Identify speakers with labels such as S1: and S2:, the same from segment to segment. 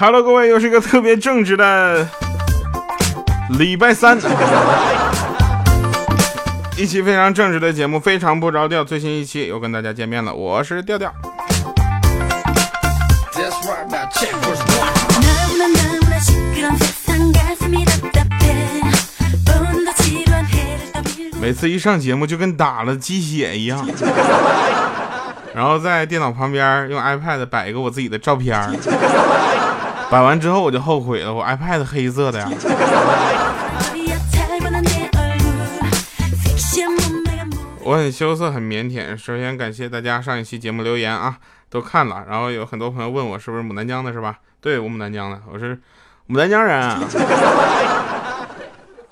S1: Hello，各位，又是一个特别正直的礼拜三，一期非常正直的节目，非常不着调。最新一期又跟大家见面了，我是调调。每次一上节目就跟打了鸡血一样，然后在电脑旁边用 iPad 摆一个我自己的照片，摆完之后我就后悔了，我 iPad 黑色的呀。我很羞涩，很腼腆。首先感谢大家上一期节目留言啊，都看了。然后有很多朋友问我是不是牡丹江的，是吧？对，我牡丹江的，我是牡丹江人。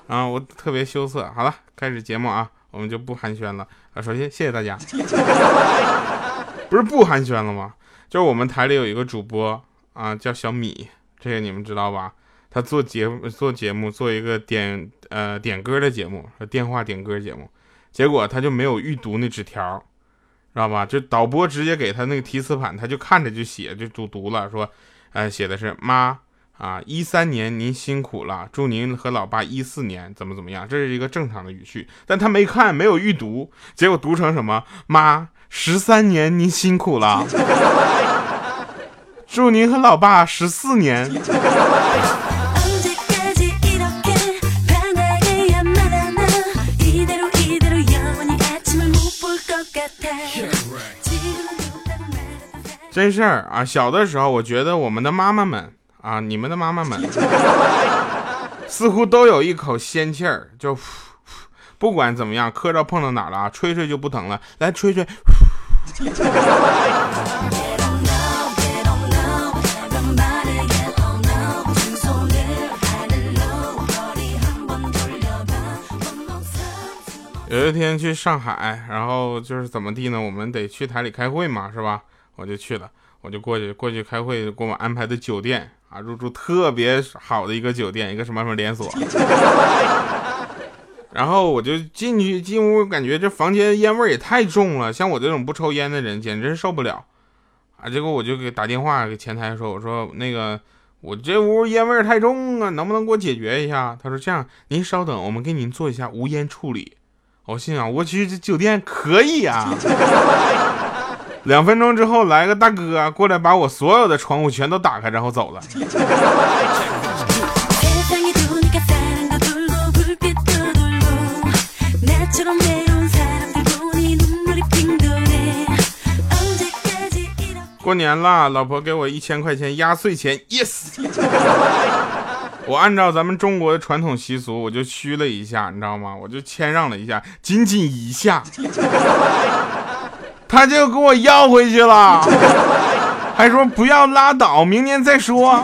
S1: 啊，我特别羞涩。好了，开始节目啊，我们就不寒暄了啊。首先谢谢大家，不是不寒暄了吗？就是我们台里有一个主播啊，叫小米，这个你们知道吧？他做节做节目做一个点呃点歌的节目，电话点歌节目，结果他就没有预读那纸条，知道吧？就导播直接给他那个提词板，他就看着就写就读读了，说，呃，写的是妈。啊，一三年您辛苦了，祝您和老爸一四年怎么怎么样，这是一个正常的语序，但他没看，没有预读，结果读成什么？妈，十三年您辛苦了，祝您和老爸十四年。真事儿啊，小的时候，我觉得我们的妈妈们。啊，你们的妈妈们似乎都有一口仙气儿，就不管怎么样，磕着碰到哪了啊，吹吹就不疼了。来吹吹。有一天去上海，然后就是怎么地呢？我们得去台里开会嘛，是吧？我就去了，我就过去过去开会，给我安排的酒店。啊，入住特别好的一个酒店，一个什么什么连锁。然后我就进去进屋，感觉这房间烟味也太重了，像我这种不抽烟的人简直受不了。啊，结果我就给打电话给前台说，我说那个我这屋烟味太重啊，能不能给我解决一下？他说这样，您稍等，我们给您做一下无烟处理。我心想，我去这酒店可以啊。两分钟之后，来个大哥过来，把我所有的窗户全都打开，然后走了。过年了，老婆给我一千块钱压岁钱，yes。我按照咱们中国的传统习俗，我就虚了一下，你知道吗？我就谦让了一下，仅仅一下。他就给我要回去了，还说不要拉倒，明年再说。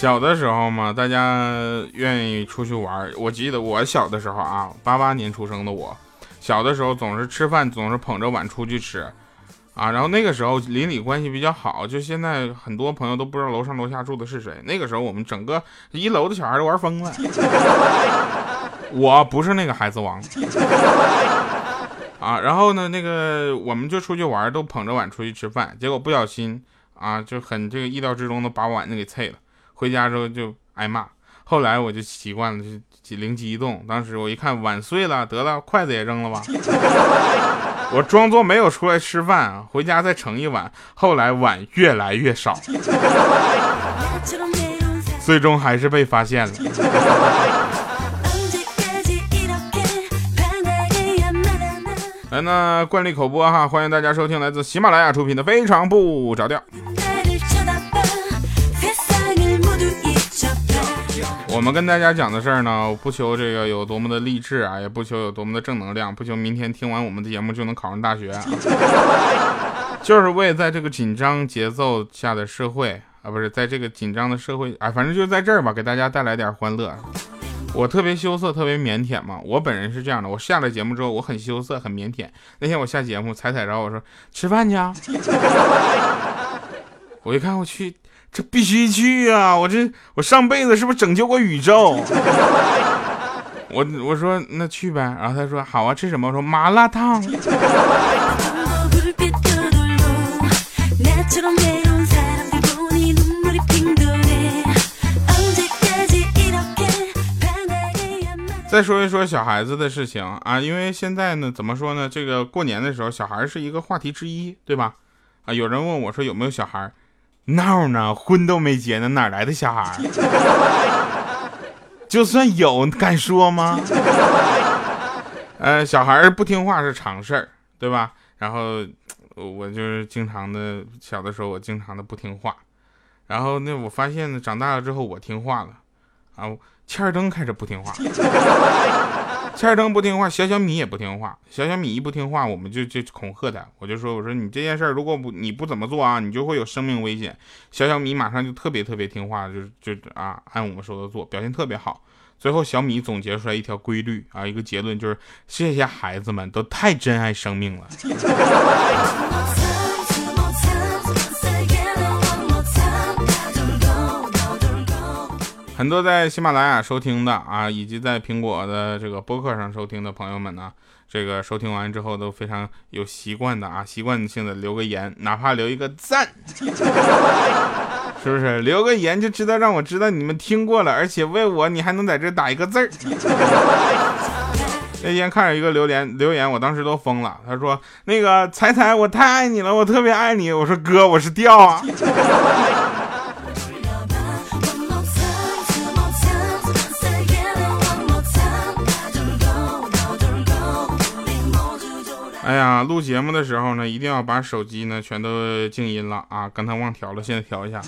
S1: 小的时候嘛，大家愿意出去玩。我记得我小的时候啊，八八年出生的我，小的时候总是吃饭总是捧着碗出去吃。啊，然后那个时候邻里关系比较好，就现在很多朋友都不知道楼上楼下住的是谁。那个时候我们整个一楼的小孩都玩疯了，我不是那个孩子王。啊，然后呢，那个我们就出去玩，都捧着碗出去吃饭，结果不小心啊，就很这个意料之中的把碗给碎了，回家之后就挨骂。后来我就习惯了，就灵机一动，当时我一看碗碎了，得了，筷子也扔了吧。我装作没有出来吃饭啊，回家再盛一碗。后来碗越来越少，最终还是被发现了。来，那惯例口播哈，欢迎大家收听来自喜马拉雅出品的《非常不着调》。我们跟大家讲的事儿呢，不求这个有多么的励志啊，也不求有多么的正能量，不求明天听完我们的节目就能考上大学，就是为在这个紧张节奏下的社会啊，不是在这个紧张的社会，啊，反正就在这儿吧，给大家带来点欢乐。我特别羞涩，特别腼腆嘛，我本人是这样的，我下了节目之后，我很羞涩，很腼腆。那天我下节目，踩踩着我说吃饭去啊，我一看我去。这必须去啊！我这我上辈子是不是拯救过宇宙？我我说那去呗，然后他说好啊，吃什么？我说麻辣烫。再说一说小孩子的事情啊，因为现在呢，怎么说呢？这个过年的时候，小孩是一个话题之一，对吧？啊，有人问我说有没有小孩？闹呢？婚都没结呢，哪来的小孩？就算有，敢说吗？呃，小孩不听话是常事儿，对吧？然后我就是经常的，小的时候我经常的不听话，然后那我发现呢，长大了之后我听话了，啊。欠儿灯开始不听话，欠儿灯不听话，小小米也不听话。小小米一不听话，我们就就恐吓他。我就说，我说你这件事儿如果不你不怎么做啊，你就会有生命危险。小小米马上就特别特别听话，就就啊按我们说的做，表现特别好。最后小米总结出来一条规律啊，一个结论就是这些孩子们都太珍爱生命了。很多在喜马拉雅收听的啊，以及在苹果的这个播客上收听的朋友们呢，这个收听完之后都非常有习惯的啊，习惯性的留个言，哪怕留一个赞，是不是？留个言就知道让我知道你们听过了，而且为我你还能在这打一个字儿。那天看着一个留言，留言我当时都疯了，他说那个彩彩我太爱你了，我特别爱你。我说哥，我是调啊。哎呀，录节目的时候呢，一定要把手机呢全都静音了啊！刚才忘调了，现在调一下。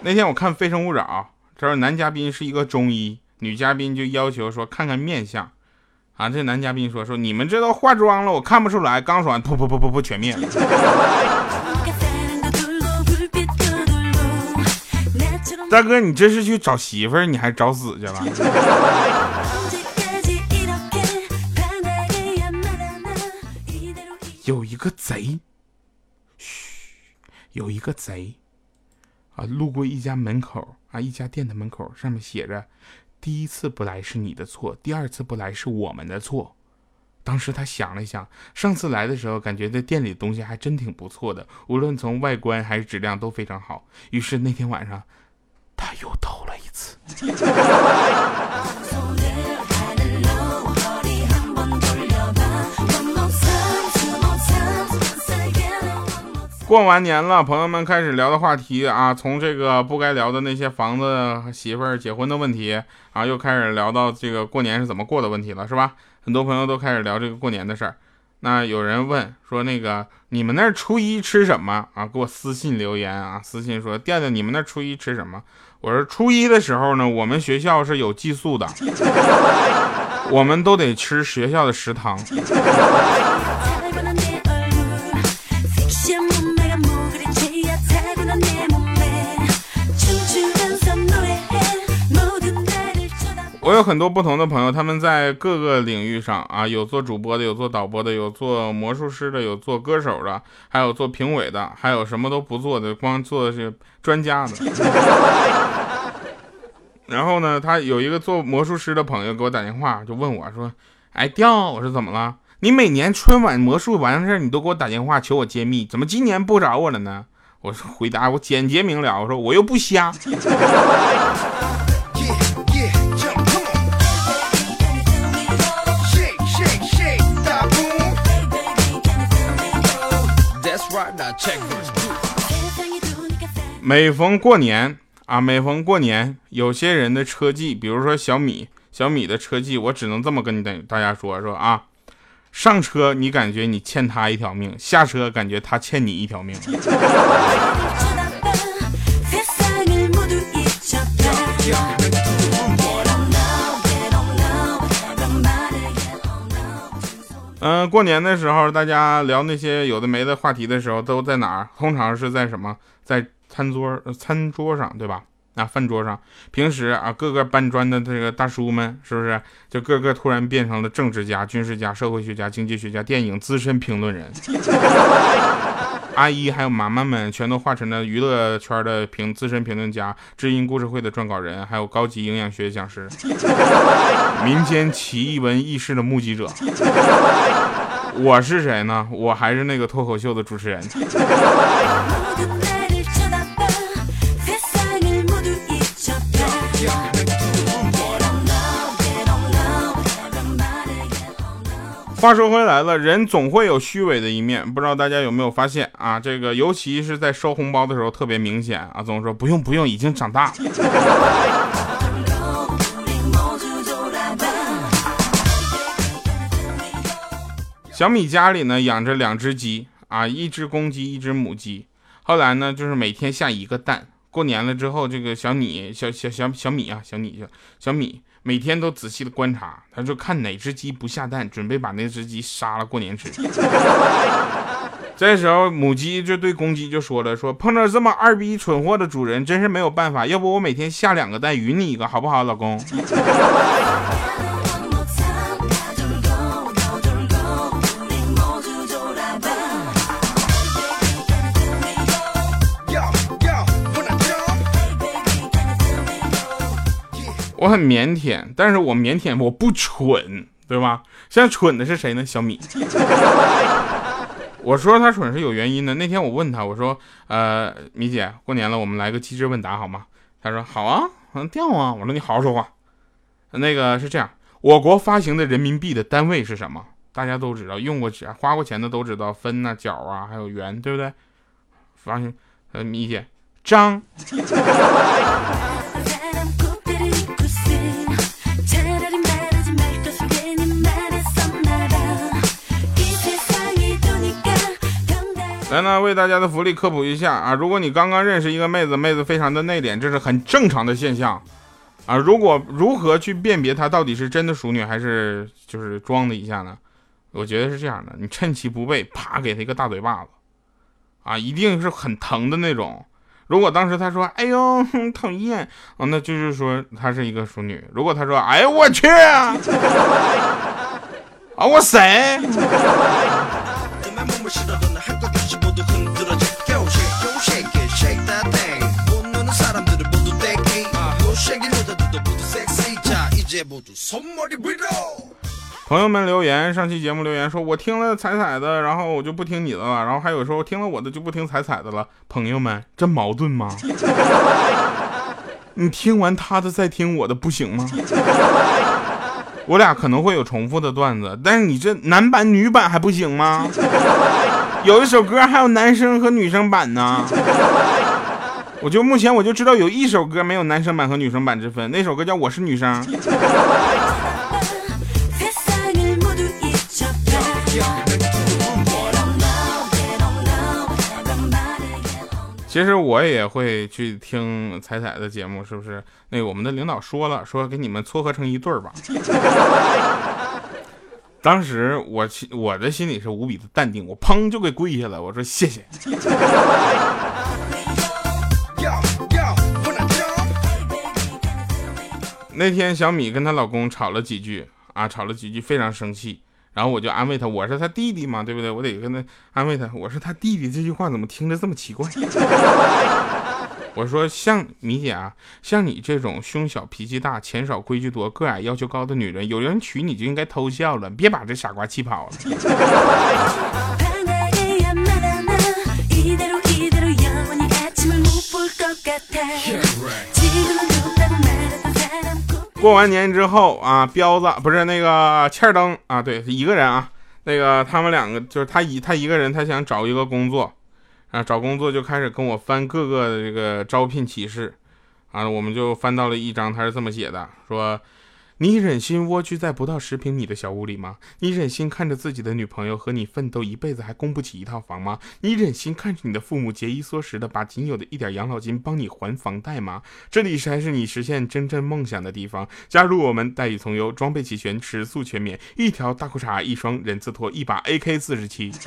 S1: 那天我看《非诚勿扰》，这儿男嘉宾是一个中医，女嘉宾就要求说看看面相啊。这男嘉宾说说你们这都化妆了，我看不出来。刚说完，噗噗噗噗噗，全灭了。大哥，你这是去找媳妇儿，你还找死去了？有一个贼，嘘，有一个贼，啊，路过一家门口啊，一家店的门口，上面写着：“第一次不来是你的错，第二次不来是我们的错。”当时他想了想，上次来的时候，感觉这店里的东西还真挺不错的，无论从外观还是质量都非常好。于是那天晚上，他又偷了一次。过完年了，朋友们开始聊的话题啊，从这个不该聊的那些房子、媳妇儿、结婚的问题啊，又开始聊到这个过年是怎么过的问题了，是吧？很多朋友都开始聊这个过年的事儿。那有人问说，那个你们那初一吃什么啊？给我私信留言啊，私信说，调调，你们那初一吃什么？我说初一的时候呢，我们学校是有寄宿的，我们都得吃学校的食堂。我有很多不同的朋友，他们在各个领域上啊，有做主播的，有做导播的，有做魔术师的，有做歌手的，还有做评委的，还有什么都不做的，光做的是专家的。然后呢，他有一个做魔术师的朋友给我打电话，就问我说：“哎，调，我说怎么了？你每年春晚魔术完事儿，你都给我打电话求我揭秘，怎么今年不找我了呢？”我说回答我简洁明了，我说我又不瞎。每逢过年啊，每逢过年，有些人的车技，比如说小米，小米的车技，我只能这么跟大大家说说啊，上车你感觉你欠他一条命，下车感觉他欠你一条命。嗯，过年的时候，大家聊那些有的没的话题的时候，都在哪儿？通常是在什么？在餐桌、餐桌上，对吧？啊，饭桌上。平时啊，各个搬砖的这个大叔们，是不是就个个突然变成了政治家、军事家、社会学家、经济学家、电影资深评论人？阿姨还有妈妈们全都化成了娱乐圈的评资深评论家、知音故事会的撰稿人，还有高级营养学讲师、民间奇异闻异事的目击者。我是谁呢？我还是那个脱口秀的主持人。话说回来了，人总会有虚伪的一面，不知道大家有没有发现啊？这个尤其是在收红包的时候特别明显啊，总说不用不用，已经长大。小米家里呢养着两只鸡啊，一只公鸡，一只母鸡。后来呢，就是每天下一个蛋。过年了之后，这个小米小小小小米啊，小米小小米。每天都仔细的观察，他就看哪只鸡不下蛋，准备把那只鸡杀了过年吃。这时候母鸡就对公鸡就说了：“说碰到这么二逼蠢货的主人，真是没有办法。要不我每天下两个蛋，匀你一个好不好，老公？”我很腼腆，但是我腼腆我不蠢，对吧？现在蠢的是谁呢？小米。我说他蠢是有原因的。那天我问他，我说，呃，米姐，过年了，我们来个机智问答好吗？他说好啊，嗯，调啊。我说你好好说话。那个是这样，我国发行的人民币的单位是什么？大家都知道，用过钱、花过钱的都知道，分呐、角啊，还有元，对不对？发行，呃，米姐，张。来呢，为大家的福利科普一下啊！如果你刚刚认识一个妹子，妹子非常的内敛，这是很正常的现象啊。如果如何去辨别她到底是真的熟女还是就是装的一下呢？我觉得是这样的，你趁其不备，啪给她一个大嘴巴子啊，一定是很疼的那种。如果当时她说“哎呦，讨厌”，啊，那就是说她是一个熟女。如果她说“哎呦我去”，啊我谁？朋友们留言，上期节目留言说，我听了彩彩的，然后我就不听你的了，然后还有说听了我的就不听彩彩的了。朋友们，这矛盾吗？你听完他的再听我的不行吗？我俩可能会有重复的段子，但是你这男版女版还不行吗？有一首歌还有男生和女生版呢。我就目前我就知道有一首歌没有男生版和女生版之分，那首歌叫《我是女生》。其实我也会去听彩彩的节目，是不是？那我们的领导说了，说给你们撮合成一对儿吧。当时我心我的心里是无比的淡定，我砰就给跪下了，我说谢谢。那天小米跟她老公吵了几句啊，吵了几句，非常生气。然后我就安慰她，我是她弟弟嘛，对不对？我得跟她安慰她，我是她弟弟。这句话怎么听着这么奇怪？我说像米姐啊，像你这种胸小、脾气大、钱少、规矩多、个矮、要求高的女人，有人娶你就应该偷笑了，别把这傻瓜气跑了。过完年之后啊，彪子不是那个欠儿登啊，对，一个人啊，那个他们两个就是他一他一个人，他想找一个工作啊，找工作就开始跟我翻各个的这个招聘启事啊，我们就翻到了一张，他是这么写的，说。你忍心蜗居在不到十平米的小屋里吗？你忍心看着自己的女朋友和你奋斗一辈子还供不起一套房吗？你忍心看着你的父母节衣缩食的把仅有的一点养老金帮你还房贷吗？这里才是你实现真正梦想的地方。加入我们，待遇从优，装备齐全，食宿全免，一条大裤衩，一双人字拖，一把 AK 四十七。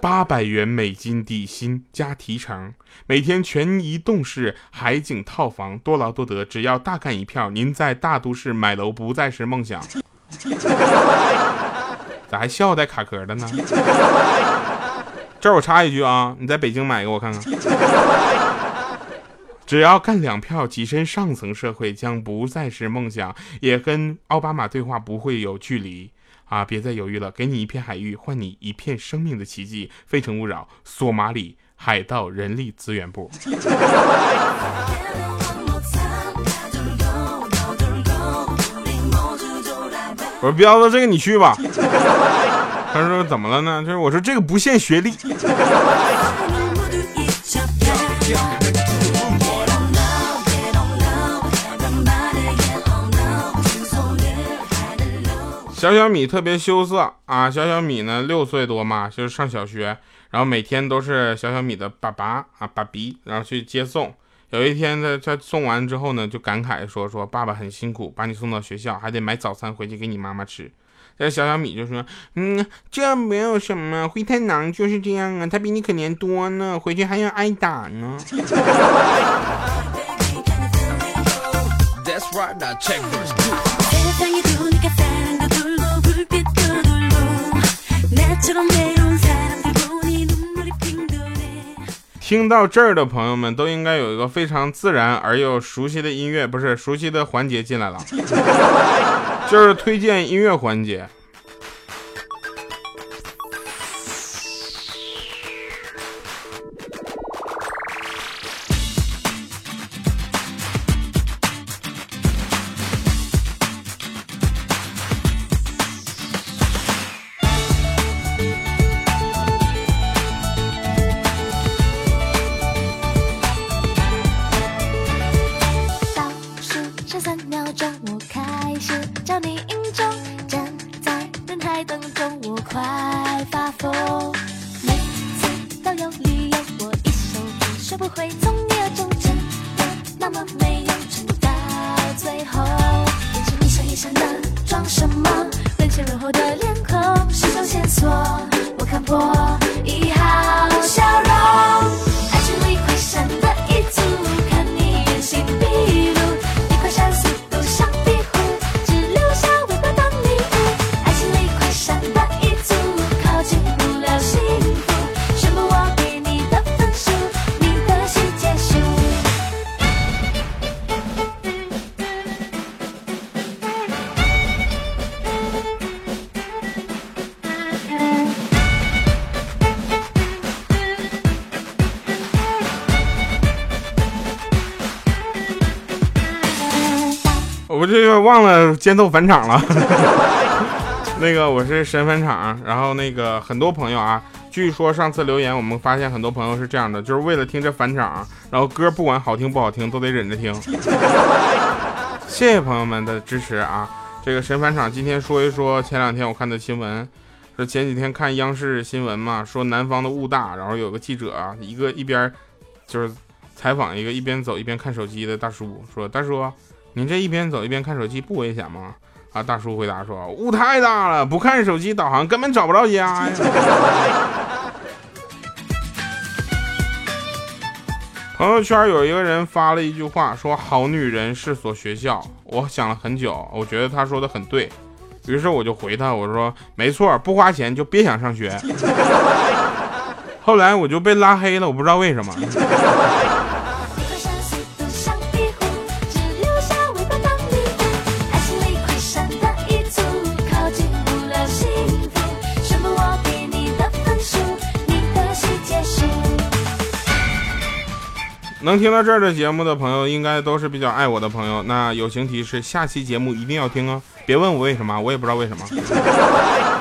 S1: 八百元美金底薪加提成，每天全移动式海景套房，多劳多得，只要大干一票，您在大都市买楼不再是梦想。咋还笑带卡壳的呢？这儿我插一句啊，你在北京买一个我看看。只要干两票，跻身上层社会将不再是梦想，也跟奥巴马对话不会有距离啊！别再犹豫了，给你一片海域，换你一片生命的奇迹。非诚勿扰，索马里海盗人力资源部。我说彪子，这个你去吧。他说怎么了呢？就是我说这个不限学历。小小米特别羞涩啊！小小米呢六岁多嘛，就是上小学，然后每天都是小小米的爸爸啊爸比，然后去接送。有一天他他送完之后呢，就感慨说说爸爸很辛苦，把你送到学校，还得买早餐回去给你妈妈吃。这小小米就说：“嗯，这没有什么，灰太狼就是这样啊，他比你可怜多呢，回去还要挨打呢。”听到这儿的朋友们都应该有一个非常自然而又熟悉的音乐，不是熟悉的环节进来了，就是推荐音乐环节。个忘了尖奏返场了，那个我是神返场，然后那个很多朋友啊，据说上次留言我们发现很多朋友是这样的，就是为了听这返场，然后歌不管好听不好听都得忍着听。谢谢朋友们的支持啊！这个神返场今天说一说前两天我看的新闻，说前几天看央视新闻嘛，说南方的雾大，然后有个记者啊，一个一边就是采访一个一边走一边看手机的大叔，说大叔。你这一边走一边看手机不危险吗？啊，大叔回答说：“雾太大了，不看手机导航根本找不着家呀。”朋友圈有一个人发了一句话，说：“好女人是所学校。”我想了很久，我觉得他说的很对，于是我就回他，我说：“没错，不花钱就别想上学。”后来我就被拉黑了，我不知道为什么。能听到这儿的节目的朋友，应该都是比较爱我的朋友。那友情提示，下期节目一定要听哦！别问我为什么，我也不知道为什么。